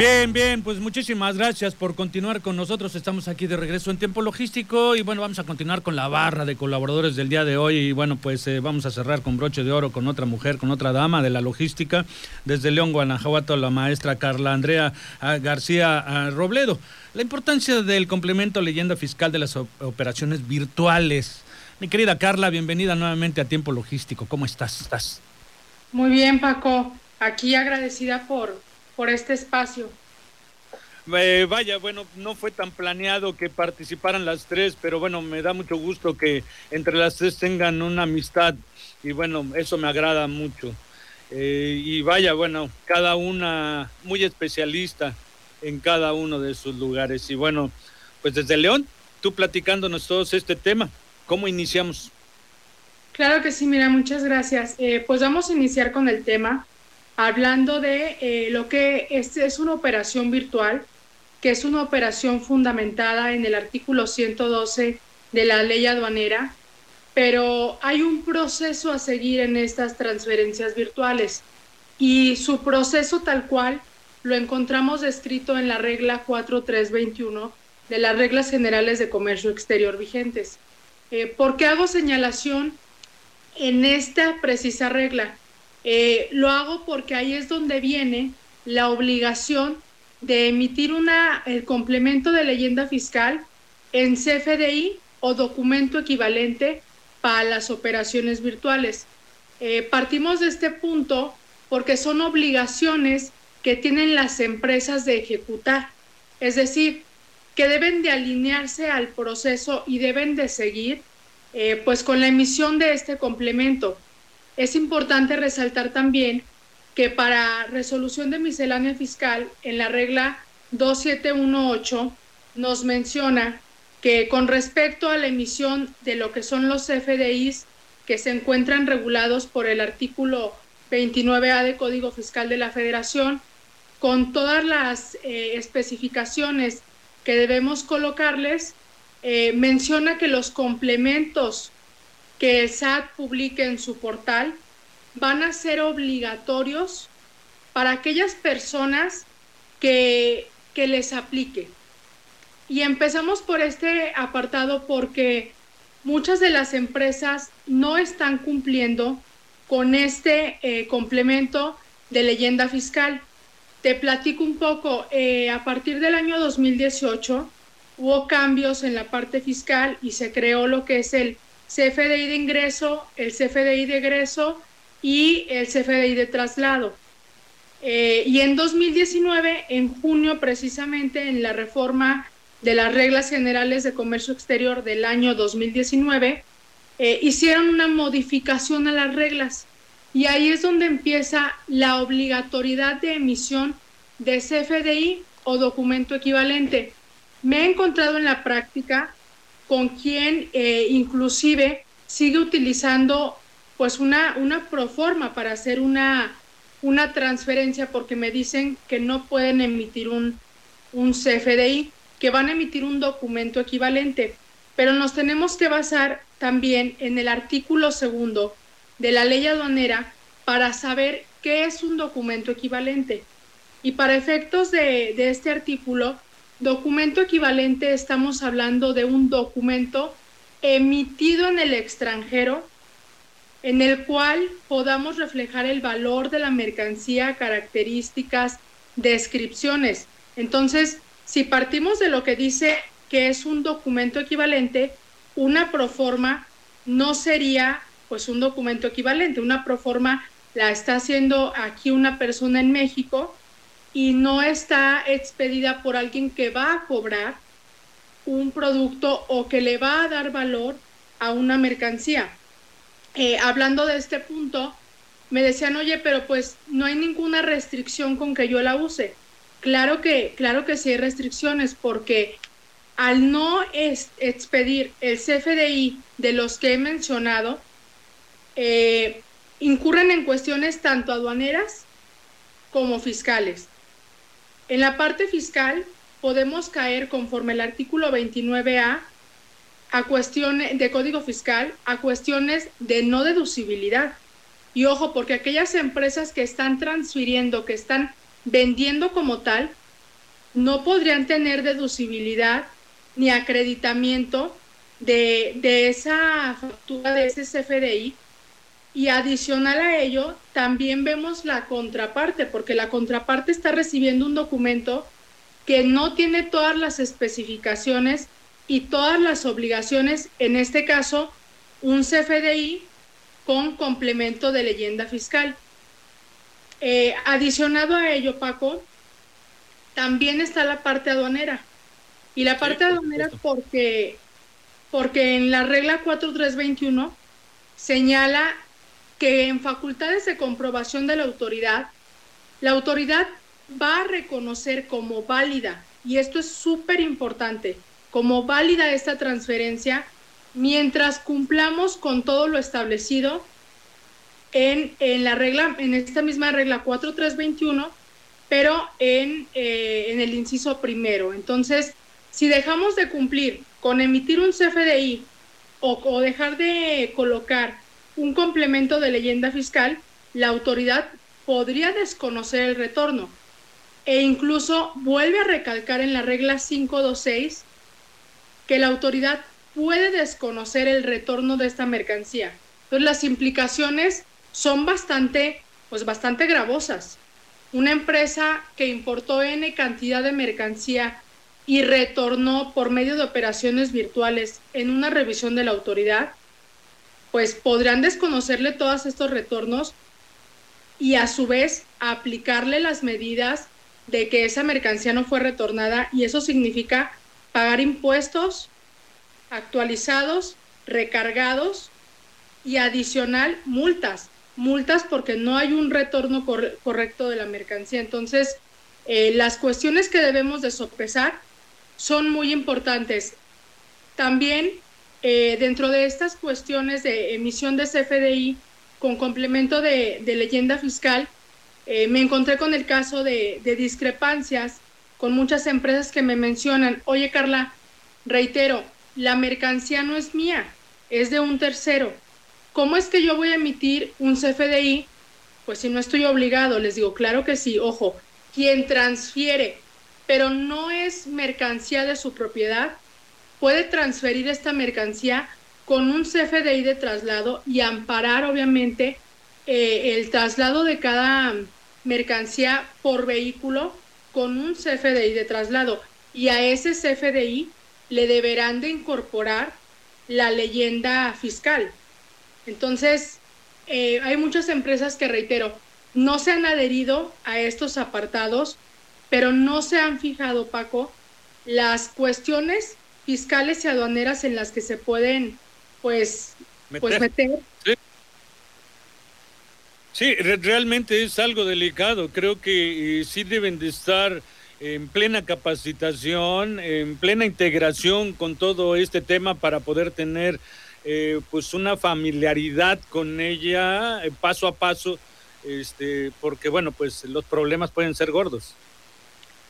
Bien, bien, pues muchísimas gracias por continuar con nosotros. Estamos aquí de regreso en tiempo logístico y bueno, vamos a continuar con la barra de colaboradores del día de hoy y bueno, pues eh, vamos a cerrar con broche de oro con otra mujer, con otra dama de la logística desde León, Guanajuato, la maestra Carla Andrea ah, García ah, Robledo. La importancia del complemento leyenda fiscal de las operaciones virtuales. Mi querida Carla, bienvenida nuevamente a Tiempo Logístico. ¿Cómo estás? ¿Estás? Muy bien, Paco. Aquí agradecida por por este espacio. Eh, vaya, bueno, no fue tan planeado que participaran las tres, pero bueno, me da mucho gusto que entre las tres tengan una amistad y bueno, eso me agrada mucho. Eh, y vaya, bueno, cada una muy especialista en cada uno de sus lugares. Y bueno, pues desde León, tú platicándonos todos este tema, ¿cómo iniciamos? Claro que sí, mira, muchas gracias. Eh, pues vamos a iniciar con el tema hablando de eh, lo que es, es, una operación virtual, que es una operación fundamentada en el artículo 112 de la ley aduanera, pero hay un proceso a seguir en estas transferencias virtuales y su proceso tal cual lo encontramos descrito en la regla 4321 de las reglas generales de comercio exterior vigentes. Eh, ¿Por qué hago señalación en esta precisa regla? Eh, lo hago porque ahí es donde viene la obligación de emitir una, el complemento de leyenda fiscal en CFDI o documento equivalente para las operaciones virtuales. Eh, partimos de este punto porque son obligaciones que tienen las empresas de ejecutar, es decir, que deben de alinearse al proceso y deben de seguir eh, pues con la emisión de este complemento. Es importante resaltar también que para resolución de miscelánea fiscal, en la regla 2718 nos menciona que con respecto a la emisión de lo que son los FDIs que se encuentran regulados por el artículo 29A de Código Fiscal de la Federación, con todas las eh, especificaciones que debemos colocarles, eh, menciona que los complementos que SAT publique en su portal van a ser obligatorios para aquellas personas que, que les aplique. Y empezamos por este apartado porque muchas de las empresas no están cumpliendo con este eh, complemento de leyenda fiscal. Te platico un poco, eh, a partir del año 2018 hubo cambios en la parte fiscal y se creó lo que es el CFDI de ingreso, el CFDI de egreso y el CFDI de traslado. Eh, y en 2019, en junio precisamente, en la reforma de las reglas generales de comercio exterior del año 2019, eh, hicieron una modificación a las reglas. Y ahí es donde empieza la obligatoriedad de emisión de CFDI o documento equivalente. Me he encontrado en la práctica con quien eh, inclusive sigue utilizando pues una, una proforma para hacer una, una transferencia porque me dicen que no pueden emitir un, un CFDI, que van a emitir un documento equivalente. Pero nos tenemos que basar también en el artículo segundo de la ley aduanera para saber qué es un documento equivalente. Y para efectos de, de este artículo, Documento equivalente, estamos hablando de un documento emitido en el extranjero en el cual podamos reflejar el valor de la mercancía, características, descripciones. Entonces, si partimos de lo que dice que es un documento equivalente, una proforma no sería pues un documento equivalente. Una proforma la está haciendo aquí una persona en México y no está expedida por alguien que va a cobrar un producto o que le va a dar valor a una mercancía. Eh, hablando de este punto, me decían, oye, pero pues no hay ninguna restricción con que yo la use. Claro que, claro que sí hay restricciones, porque al no expedir el CFDI de los que he mencionado, eh, incurren en cuestiones tanto aduaneras como fiscales. En la parte fiscal podemos caer conforme el artículo 29A a cuestiones de código fiscal a cuestiones de no deducibilidad. Y ojo, porque aquellas empresas que están transfiriendo, que están vendiendo como tal, no podrían tener deducibilidad ni acreditamiento de, de esa factura de ese CFDI. Y adicional a ello, también vemos la contraparte, porque la contraparte está recibiendo un documento que no tiene todas las especificaciones y todas las obligaciones, en este caso, un CFDI con complemento de leyenda fiscal. Eh, adicionado a ello, Paco, también está la parte aduanera. Y la parte aduanera porque, porque en la regla 4321 señala que en facultades de comprobación de la autoridad, la autoridad va a reconocer como válida, y esto es súper importante, como válida esta transferencia mientras cumplamos con todo lo establecido en, en la regla, en esta misma regla 4321, pero en, eh, en el inciso primero. Entonces, si dejamos de cumplir con emitir un CFDI o, o dejar de colocar un complemento de leyenda fiscal, la autoridad podría desconocer el retorno e incluso vuelve a recalcar en la regla 526 que la autoridad puede desconocer el retorno de esta mercancía. Entonces las implicaciones son bastante, pues bastante gravosas. Una empresa que importó N cantidad de mercancía y retornó por medio de operaciones virtuales en una revisión de la autoridad, pues podrán desconocerle todos estos retornos y a su vez aplicarle las medidas de que esa mercancía no fue retornada y eso significa pagar impuestos actualizados, recargados y adicional multas multas porque no hay un retorno correcto de la mercancía. Entonces, eh, las cuestiones que debemos de sopesar son muy importantes. También eh, dentro de estas cuestiones de emisión de CFDI con complemento de, leyenda fiscal, eh, me encontré con el caso de, de discrepancias con muchas empresas que me mencionan, oye Carla, reitero, la mercancía no es mía, es de un tercero ¿Cómo es que yo voy a emitir un CFDI? Pues si no estoy obligado, les digo, claro que sí, ojo, quien transfiere, pero no es mercancía de su propiedad, puede transferir esta mercancía con un CFDI de traslado y amparar, obviamente, eh, el traslado de cada mercancía por vehículo con un CFDI de traslado. Y a ese CFDI le deberán de incorporar la leyenda fiscal. Entonces, eh, hay muchas empresas que, reitero, no se han adherido a estos apartados, pero no se han fijado, Paco, las cuestiones fiscales y aduaneras en las que se pueden, pues, meter. Pues meter. Sí. realmente es algo delicado. Creo que eh, sí deben de estar en plena capacitación, en plena integración con todo este tema para poder tener eh, pues una familiaridad con ella eh, paso a paso, este, porque bueno, pues los problemas pueden ser gordos.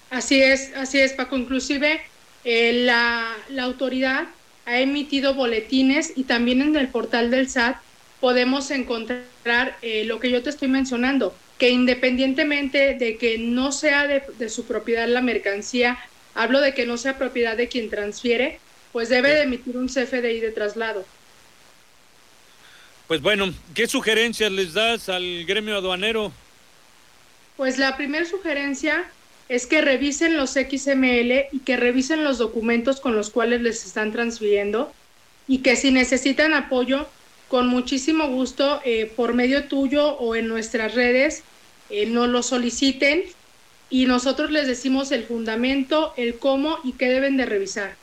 Así es, así es, Paco. Inclusive eh, la, la autoridad ha emitido boletines y también en el portal del SAT podemos encontrar lo que yo te estoy mencionando, que independientemente de que no sea de, de, su propiedad la mercancía, hablo de que no sea propiedad de quien transfiere, pues debe de emitir un CFDI de traslado. Pues bueno, ¿qué sugerencias les das al gremio aduanero? Pues la primera sugerencia es que revisen los XML y que revisen los documentos con los cuales les están transfiriendo y que si necesitan apoyo, con muchísimo gusto, eh, por medio tuyo o en nuestras redes, eh, nos lo soliciten y nosotros les decimos el fundamento, el cómo y qué deben de revisar.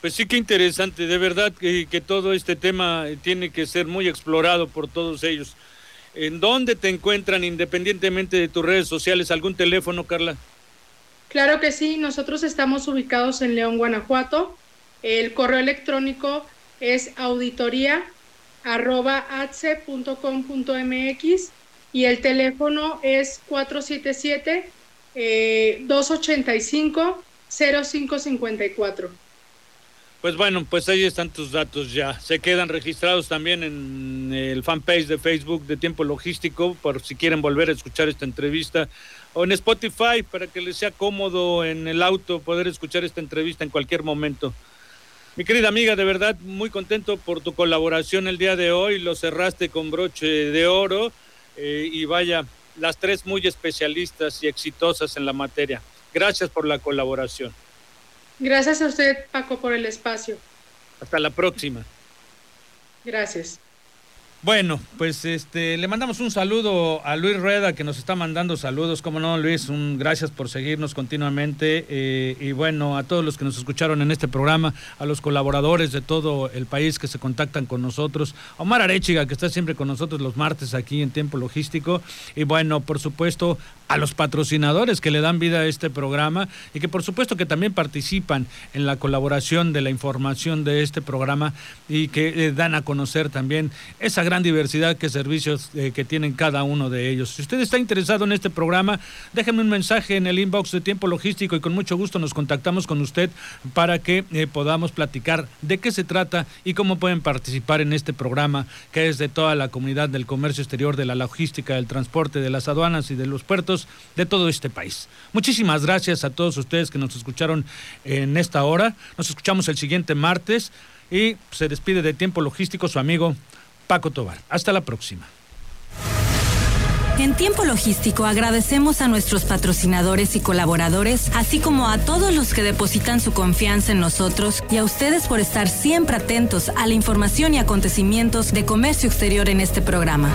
Pues sí que interesante, de verdad que, todo este tema tiene que ser muy explorado por todos ellos. ¿En dónde te encuentran independientemente de tus redes sociales? ¿Algún teléfono, Carla? Claro que sí, nosotros estamos ubicados en León, Guanajuato. El correo electrónico es auditoría y el teléfono es 477-285-0554. Eh, pues bueno, pues ahí están tus datos ya. Se quedan registrados también en el fanpage de Facebook de Tiempo Logístico por si quieren volver a escuchar esta entrevista o en Spotify para que les sea cómodo en el auto poder escuchar esta entrevista en cualquier momento. Mi querida amiga, de verdad muy contento por tu colaboración el día de hoy. Lo cerraste con broche de oro eh, y vaya, las tres muy especialistas y exitosas en la materia. Gracias por la colaboración. Gracias a usted, Paco, por el espacio. Hasta la próxima. Gracias. Bueno, pues este le mandamos un saludo a Luis Rueda que nos está mandando saludos. Como no, Luis, un gracias por seguirnos continuamente. Eh, y bueno, a todos los que nos escucharon en este programa, a los colaboradores de todo el país que se contactan con nosotros, a Omar Arechiga, que está siempre con nosotros los martes aquí en Tiempo Logístico. Y bueno, por supuesto, a los patrocinadores que le dan vida a este programa y que por supuesto que también participan en la colaboración de la información de este programa y que eh, dan a conocer también esa gran diversidad de servicios eh, que tienen cada uno de ellos. Si usted está interesado en este programa, déjenme un mensaje en el inbox de Tiempo Logístico y con mucho gusto nos contactamos con usted para que eh, podamos platicar de qué se trata y cómo pueden participar en este programa que es de toda la comunidad del comercio exterior, de la logística, del transporte, de las aduanas y de los puertos de todo este país. Muchísimas gracias a todos ustedes que nos escucharon en esta hora. Nos escuchamos el siguiente martes y se despide de Tiempo Logístico su amigo Paco Tobar. Hasta la próxima. En tiempo logístico agradecemos a nuestros patrocinadores y colaboradores, así como a todos los que depositan su confianza en nosotros y a ustedes por estar siempre atentos a la información y acontecimientos de comercio exterior en este programa.